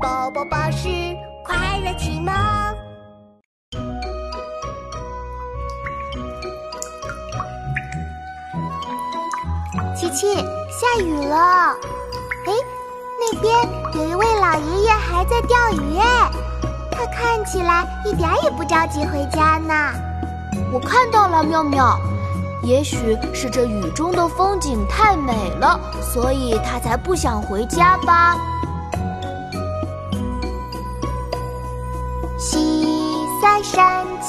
宝宝巴士快乐启蒙。琪琪，下雨了。哎，那边有一位老爷爷还在钓鱼哎，他看起来一点也不着急回家呢。我看到了，妙妙。也许是这雨中的风景太美了，所以他才不想回家吧。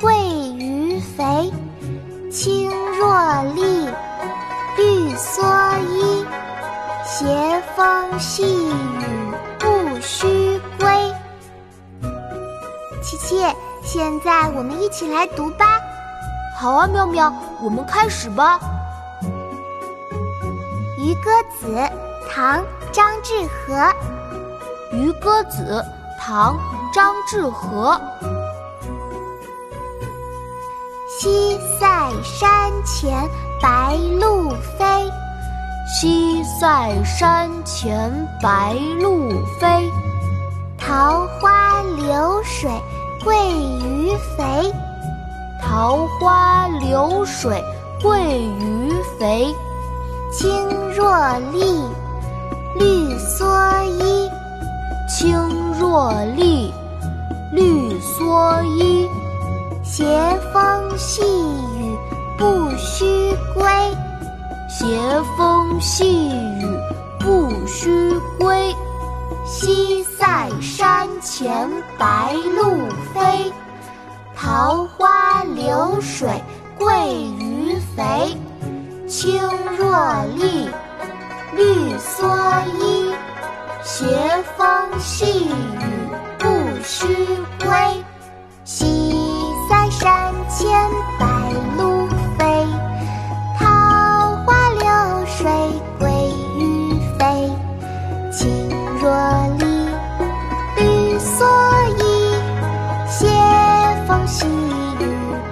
鳜鱼肥。青箬笠，绿蓑衣，斜风细雨不须归。琪琪，现在我们一起来读吧。好啊，妙妙，我们开始吧。《渔歌子》唐·张志和，《渔歌子》唐·张志和。西塞山前白鹭飞，西塞山前白鹭飞。桃花流水鳜鱼肥。桃花流水鳜鱼肥，青箬笠，绿蓑衣。青箬笠，绿蓑衣。斜风细雨不须归，斜风细雨不须归。西塞山前白鹭飞。桃花流水鳜鱼肥，青箬笠，绿蓑衣，斜风细雨不须归千百鹭飞，桃花流水鳜鱼肥，青箬笠，绿蓑衣，斜风细雨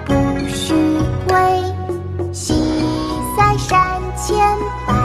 不须归。西塞山前白。